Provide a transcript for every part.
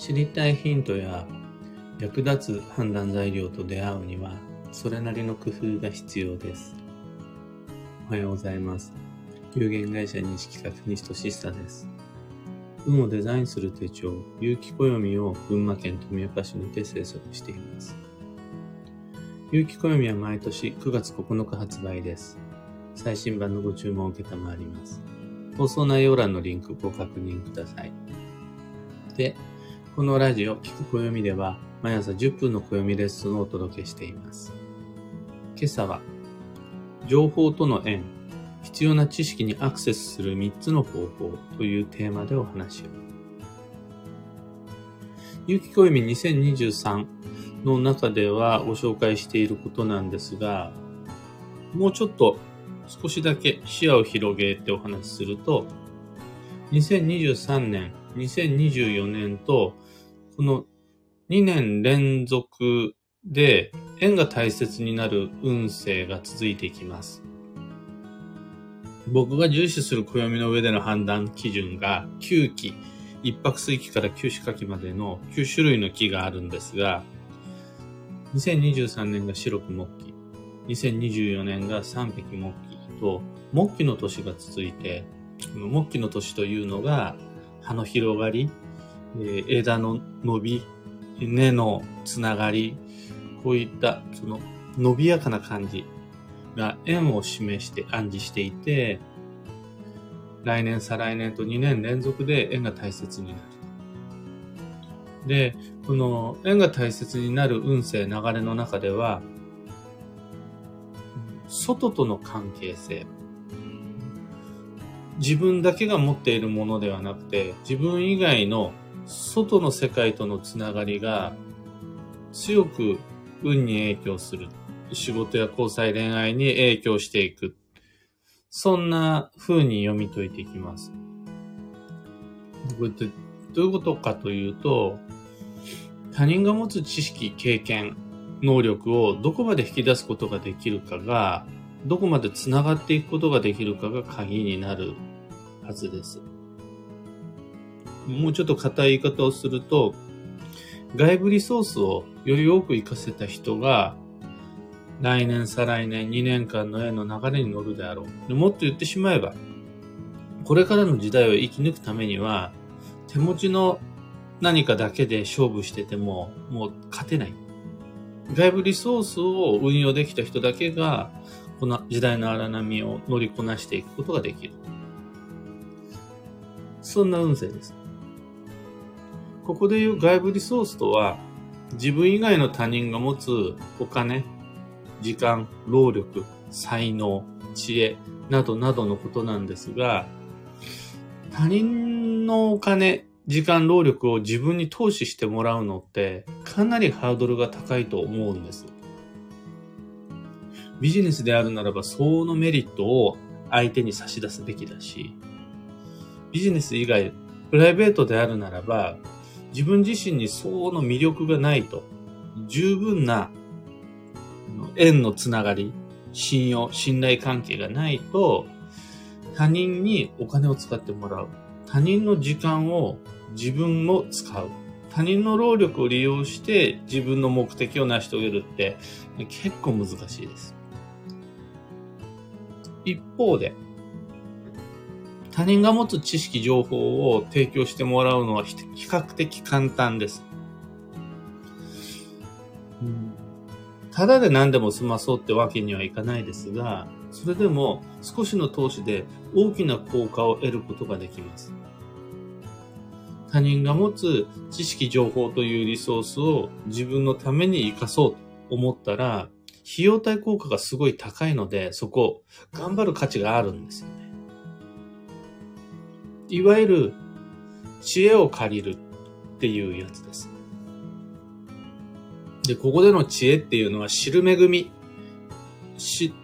知りたいヒントや役立つ判断材料と出会うには、それなりの工夫が必要です。おはようございます。有限会社西企画西俊久です。運をデザインする手帳、有機暦を群馬県富岡市にて制作しています。有機暦は毎年9月9日発売です。最新版のご注文を受けたまわります。放送内容欄のリンクご確認ください。で、このラジオ、聞く暦では、毎朝10分の暦レッスンをお届けしています。今朝は、情報との縁、必要な知識にアクセスする3つの方法というテーマでお話を。有機暦2023の中ではご紹介していることなんですが、もうちょっと少しだけ視野を広げてお話しすると、2023年、2024年とこの2年連続で縁が大切になる運勢が続いていきます。僕が重視する暦の上での判断基準が9期、一泊水期から九死火期までの9種類の木があるんですが、2023年が白く木期、2024年が三匹木期。と、木期の年が続いて、木期の年というのが、葉の広がり、え枝の伸び、根のつながり、こういったその伸びやかな感じが円を示して暗示していて、来年、再来年と2年連続で円が大切になる。で、この円が大切になる運勢、流れの中では、外との関係性。自分だけが持っているものではなくて、自分以外の外の世界とのつながりが強く運に影響する。仕事や交際恋愛に影響していく。そんな風に読み解いていきます。これってどういうことかというと、他人が持つ知識、経験、能力をどこまで引き出すことができるかが、どこまで繋がっていくことができるかが鍵になるはずです。もうちょっと硬い言い方をすると、外部リソースをより多く活かせた人が、来年、再来年、2年間の絵の流れに乗るであろう。もっと言ってしまえば、これからの時代を生き抜くためには、手持ちの何かだけで勝負してても、もう勝てない。外部リソースを運用できた人だけが、この時代の荒波を乗りこなしていくことができる。そんな運勢です。ここでいう外部リソースとは、自分以外の他人が持つお金、時間、労力、才能、知恵などなどのことなんですが、他人のお金、時間、労力を自分に投資してもらうのってかなりハードルが高いと思うんです。ビジネスであるならば相応のメリットを相手に差し出すべきだし、ビジネス以外、プライベートであるならば、自分自身に相応の魅力がないと、十分な縁のつながり、信用、信頼関係がないと、他人にお金を使ってもらう。他人の時間を自分も使う。他人の労力を利用して自分の目的を成し遂げるって結構難しいです。一方で、他人が持つ知識、情報を提供してもらうのは比較的簡単です。ただで何でも済まそうってわけにはいかないですが、それでも少しの投資で大きな効果を得ることができます。他人が持つ知識情報というリソースを自分のために活かそうと思ったら、費用対効果がすごい高いので、そこ、頑張る価値があるんですよ。いわゆる、知恵を借りるっていうやつです。で、ここでの知恵っていうのは知る恵み。し、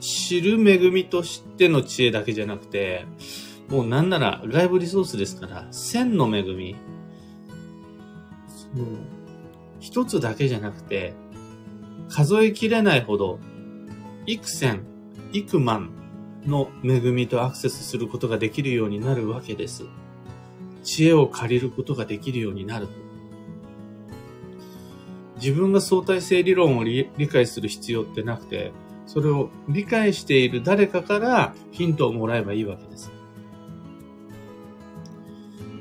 知る恵みとしての知恵だけじゃなくて、もうなんなら外部リソースですから、千の恵み。その一つだけじゃなくて、数えきれないほど、幾千、幾万の恵みとアクセスすることができるようになるわけです。知恵を借りることができるようになる。自分が相対性理論を理解する必要ってなくて、それを理解している誰かからヒントをもらえばいいわけです。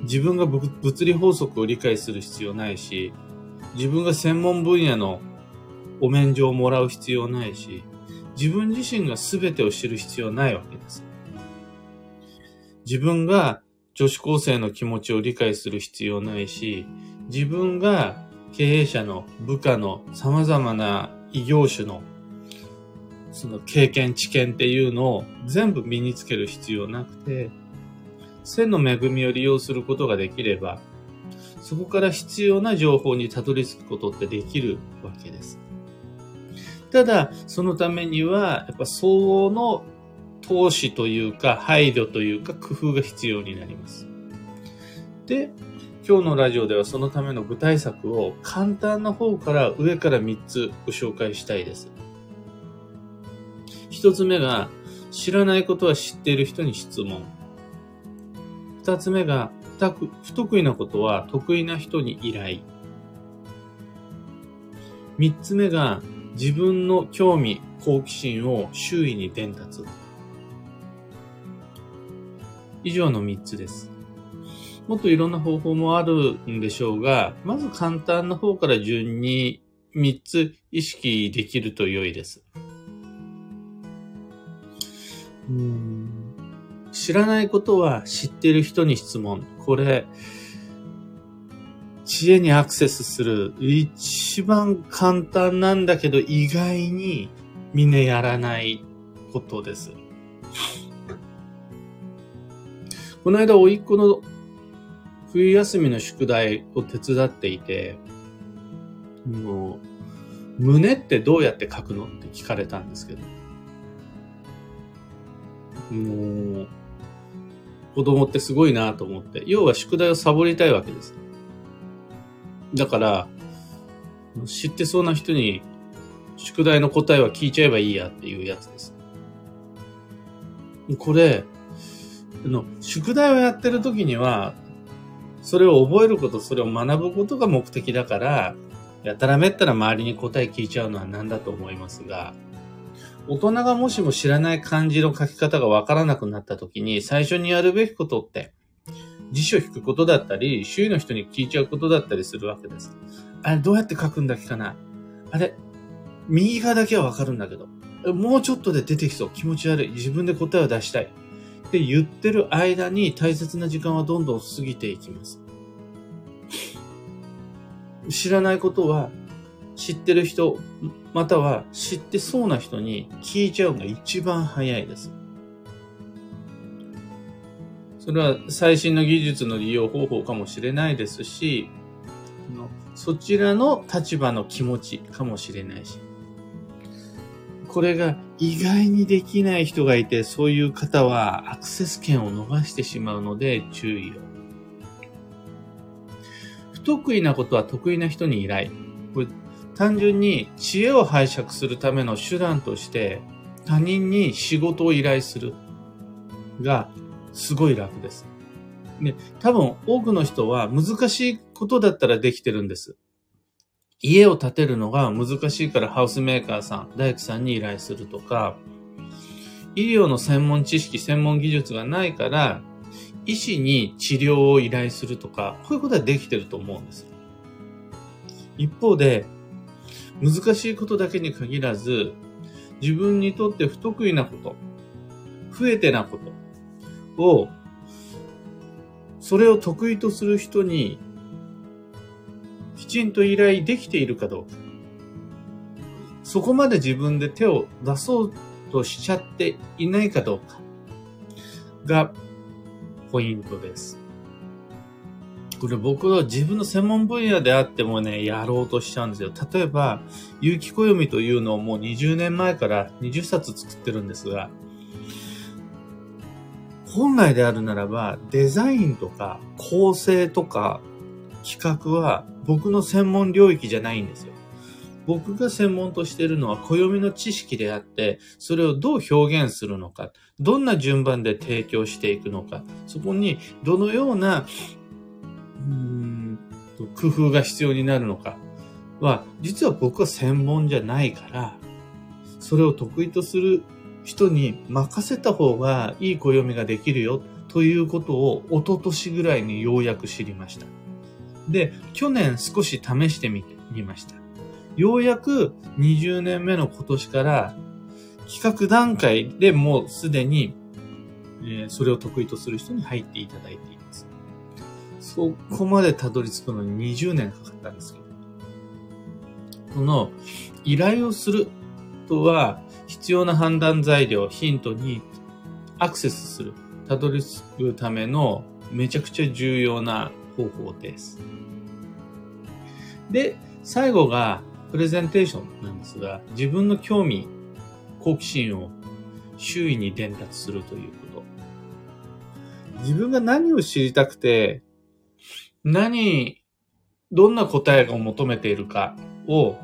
自分が物理法則を理解する必要ないし、自分が専門分野のお免状をもらう必要ないし、自分自身が全てを知る必要ないわけです。自分が女子高生の気持ちを理解する必要ないし、自分が経営者の部下の様々な異業種のその経験、知見っていうのを全部身につける必要なくて、線の恵みを利用することができれば、そこから必要な情報にたどり着くことってできるわけです。ただ、そのためには、やっぱ相応の投資というか、配慮というか、工夫が必要になります。で、今日のラジオではそのための具体策を簡単な方から上から3つご紹介したいです。1つ目が、知らないことは知っている人に質問。2つ目が、不得意なことは得意な人に依頼。3つ目が、自分の興味、好奇心を周囲に伝達。以上の3つです。もっといろんな方法もあるんでしょうが、まず簡単な方から順に3つ意識できると良いです。うん知らないことは知ってる人に質問。これ、知恵にアクセスする一番簡単なんだけど意外にみんなやらないことです。この間、おいっ子の冬休みの宿題を手伝っていて、もう、胸ってどうやって書くの？って聞かれたんですけど、もう、子供ってすごいなと思って、要は宿題をサボりたいわけです。だから、知ってそうな人に宿題の答えは聞いちゃえばいいやっていうやつです。これ、あの宿題をやってる時には、それを覚えること、それを学ぶことが目的だから、やたらめったら周りに答え聞いちゃうのは何だと思いますが、大人がもしも知らない漢字の書き方がわからなくなった時に、最初にやるべきことって、辞書引くことだったり、周囲の人に聞いちゃうことだったりするわけです。あれ、どうやって書くんだっけかな？あれ、右側だけはわかるんだけど、もうちょっとで出てきそう。気持ち悪い。自分で答えを出したい。って言ってる間に大切な時間はどんどん過ぎていきます。知らないことは知ってる人、または知ってそうな人に聞いちゃうのが一番早いです。それは最新の技術の利用方法かもしれないですし、そちらの立場の気持ちかもしれないし、これが意外にできない人がいて、そういう方はアクセス権を逃してしまうので注意を。不得意なことは得意な人に依頼。これ単純に知恵を拝借するための手段として他人に仕事を依頼するがすごい楽です。ね、多分多くの人は難しいことだったらできてるんです。家を建てるのが難しいからハウスメーカーさん、大工さんに依頼するとか、医療の専門知識、専門技術がないから、医師に治療を依頼するとか、こういうことはできてると思うんです。一方で、難しいことだけに限らず、自分にとって不得意なこと、増えてなことを、それを得意とする人にきちんと依頼できているかどうか。そこまで自分で手を出そうとしちゃっていないかどうかがポイントです。これ僕は自分の専門分野であってもね、やろうとしちゃうんですよ。例えば、有機暦というのをもう20年前から20冊作ってるんですが、本来であるならば、デザインとか構成とか企画は僕の専門領域じゃないんですよ。僕が専門としているのは暦の知識であって、それをどう表現するのか、どんな順番で提供していくのか、そこにどのような、うーん工夫が必要になるのか、は、実は僕は専門じゃないから、それを得意とする人に任せた方がいい暦ができるよということを一昨年ぐらいにようやく知りました。で、去年少し試してみてみました。ようやく20年目の今年から企画段階でもうすでに、え、それを得意とする人に入っていただいています。そこまでたどり着くのに20年かかったんですけど、この依頼をするとは必要な判断材料、ヒントにアクセスする、たどり着くためのめちゃくちゃ重要な方法です。で、最後がプレゼンテーションなんですが、自分の興味、好奇心を周囲に伝達するということ。自分が何を知りたくて、何、どんな答えを求めているかを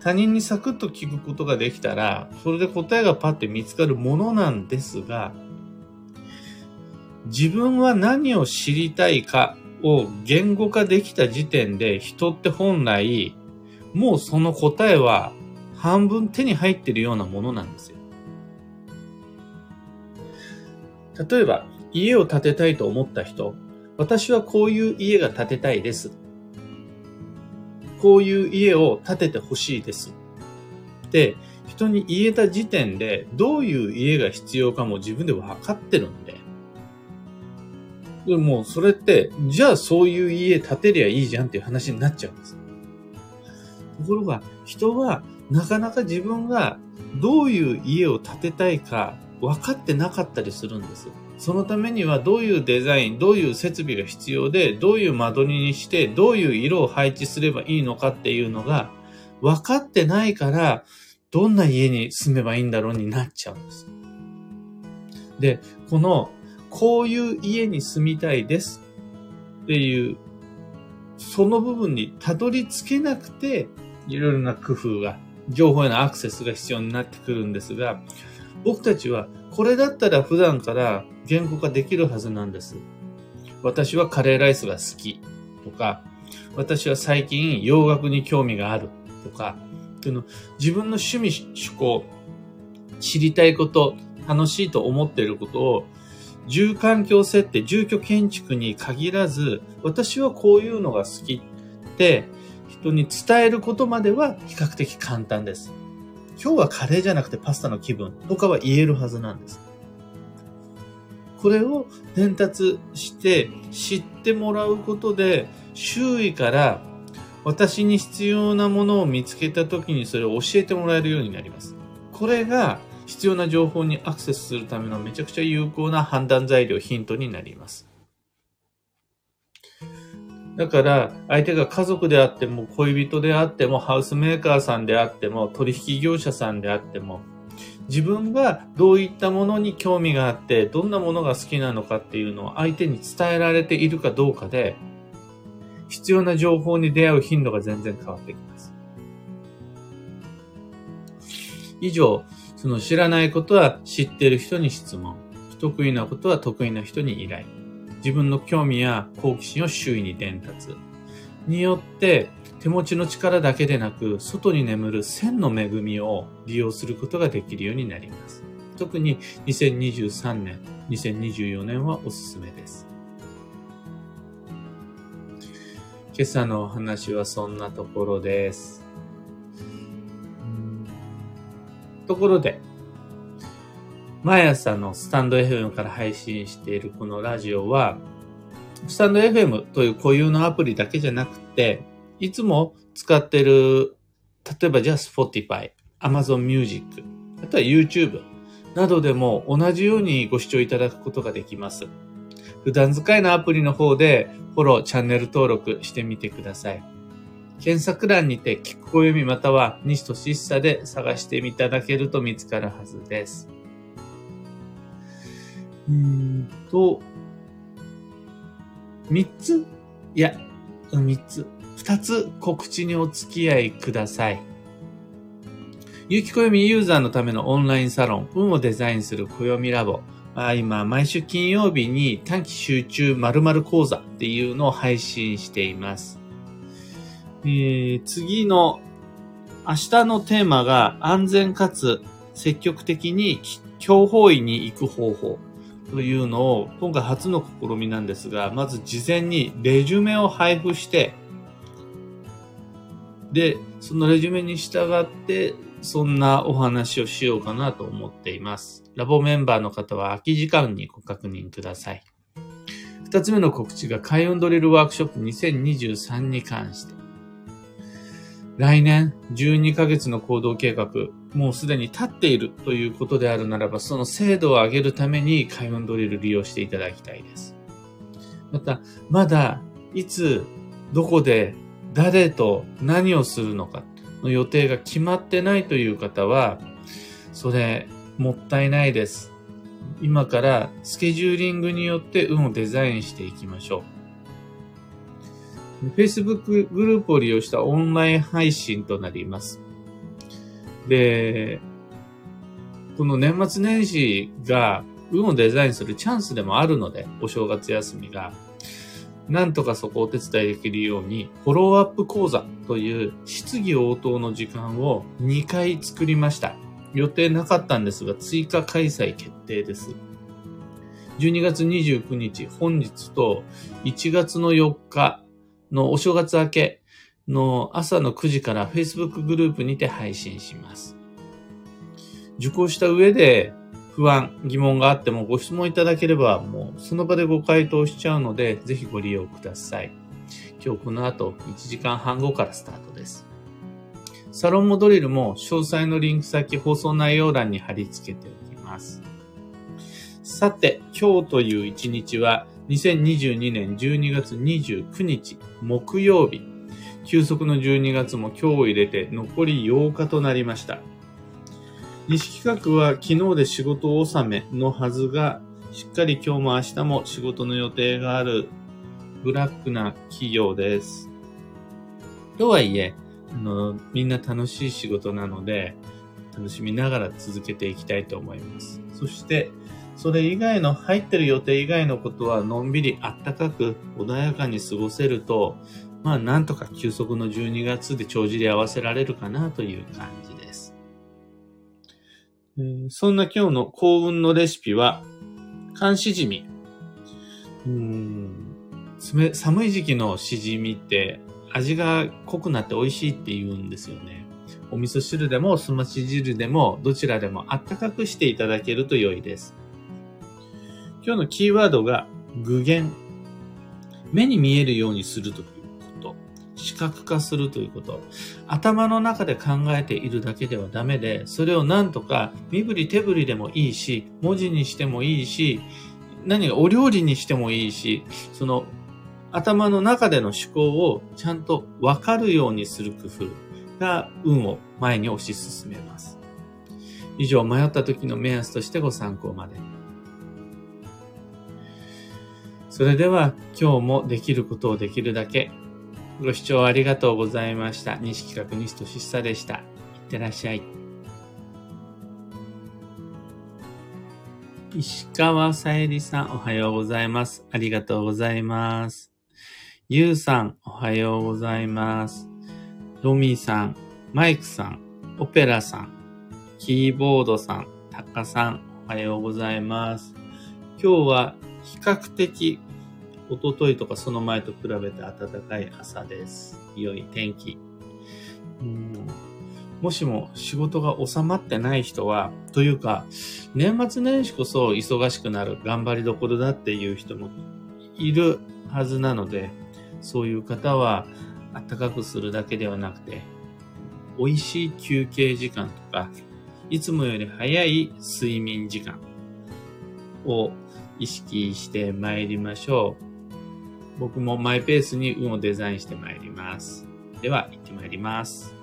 他人にサクッと聞くことができたら、それで答えがパッて見つかるものなんですが、自分は何を知りたいかを言語化できた時点で人って本来もうその答えは半分手に入ってるようなものなんですよ。例えば、家を建てたいと思った人、私はこういう家が建てたいです。こういう家を建ててほしいです。で、人に言えた時点で、どういう家が必要かも自分で分かってるんで。でも、それって、じゃあそういう家建てりゃいいじゃんっていう話になっちゃうんです。ところが、人はなかなか自分がどういう家を建てたいか分かってなかったりするんです。そのためにはどういうデザイン、どういう設備が必要で、どういう間取りにして、どういう色を配置すればいいのかっていうのが分かってないから、どんな家に住めばいいんだろうになっちゃうんです。で、この、こういう家に住みたいですっていう、その部分にたどり着けなくて、いろいろな工夫が、情報へのアクセスが必要になってくるんですが、僕たちはこれだったら普段から言語化できるはずなんです。私はカレーライスが好きとか、私は最近洋楽に興味があるとか、の自分の趣味趣向、知りたいこと、楽しいと思っていることを住環境設定、住居建築に限らず、私はこういうのが好きって人に伝えることまでは比較的簡単です。今日はカレーじゃなくてパスタの気分とかは言えるはずなんです。これを伝達して知ってもらうことで周囲から私に必要なものを見つけた時にそれを教えてもらえるようになります。これが必要な情報にアクセスするためのめちゃくちゃ有効な判断材料、ヒントになります。だから、相手が家族であっても、恋人であっても、ハウスメーカーさんであっても、取引業者さんであっても、自分がどういったものに興味があって、どんなものが好きなのかっていうのを相手に伝えられているかどうかで、必要な情報に出会う頻度が全然変わってきます。以上、その知らないことは知っている人に質問、不得意なことは得意な人に依頼。自分の興味や好奇心を周囲に伝達。によって手持ちの力だけでなく外に眠る線の恵みを利用することができるようになります。特に2023年、2024年はおすすめです。今朝のお話はそんなところです。ところで、毎朝のスタンド FM から配信しているこのラジオは、スタンド FM という固有のアプリだけじゃなくて、いつも使ってる、例えばじゃあ Spotify、Amazon Music、あとは YouTube などでも同じようにご視聴いただくことができます。普段使いのアプリの方でフォロー、チャンネル登録してみてください。検索欄にて聞く暦または西俊久で探していただけると見つかるはずです。うんと、三つ？いや、三つ。二つ告知にお付き合いください。有機暦ユーザーのためのオンラインサロン、運をデザインする暦ラボ。あ今、毎週金曜日に短期集中〇〇講座っていうのを配信しています。えー、次の明日のテーマが安全かつ積極的に強法医に行く方法というのを今回初の試みなんですが、まず事前にレジュメを配布して、で、そのレジュメに従って、そんなお話をしようかなと思っています。ラボメンバーの方は空き時間にご確認ください。二つ目の告知が開運ドリルワークショップ2023に関して。来年12ヶ月の行動計画、もうすでに立っているということであるならば、その精度を上げるために開運ドリル利用していただきたいです。また、まだ、いつ、どこで、誰と何をするのかの予定が決まってないという方は、それ、もったいないです。今からスケジューリングによって運をデザインしていきましょう。Facebook グループを利用したオンライン配信となります。で、この年末年始が運をデザインするチャンスでもあるので、お正月休みが、なんとかそこをお手伝いできるように、フォローアップ講座という質疑応答の時間を2回作りました。予定なかったんですが、追加開催決定です。12月29日、本日と1月の4日、のお正月明けの朝の9時から Facebook グループにて配信します。受講した上で不安、疑問があってもご質問いただければもうその場でご回答しちゃうのでぜひご利用ください。今日この後1時間半後からスタートです。サロンモドリルも詳細のリンク先放送内容欄に貼り付けておきます。さて、今日という一日は2022年12月29日木曜日、休息の12月も今日を入れて残り8日となりました。西企画は昨日で仕事納めのはずが、しっかり今日も明日も仕事の予定があるブラックな企業です。とはいえ、あの、みんな楽しい仕事なので、楽しみながら続けていきたいと思います。そして、それ以外の入ってる予定以外のことはのんびりあったかく穏やかに過ごせると、まあなんとか休息の12月で帳尻合わせられるかなという感じです。えー、そんな今日の幸運のレシピは、寒しじみ。うん寒い時期のしじみって味が濃くなって美味しいって言うんですよね。お味噌汁でもすまし汁でもどちらでもあったかくしていただけると良いです。今日のキーワードが具現。目に見えるようにすると。視覚化するということ。頭の中で考えているだけではダメで、それをなんとか身振り手振りでもいいし、文字にしてもいいし、何がお料理にしてもいいし、その頭の中での思考をちゃんとわかるようにする工夫が運を前に推し進めます。以上、迷った時の目安としてご参考まで。それでは今日もできることをできるだけ。ご視聴ありがとうございました。西企画西俊久でした。いってらっしゃい。石川さゆりさん、おはようございます。ありがとうございます。ゆうさん、おはようございます。ロミーさん、マイクさん、オペラさん、キーボードさん、タカさん、おはようございます。今日は比較的おとといとかその前と比べて暖かい朝です。良い天気。うんもしも仕事が収まってない人は、というか、年末年始こそ忙しくなる頑張りどころだっていう人もいるはずなので、そういう方は暖かくするだけではなくて、美味しい休憩時間とか、いつもより早い睡眠時間を意識して参りましょう。僕もマイペースに運をデザインしてまいります。では、行ってまいります。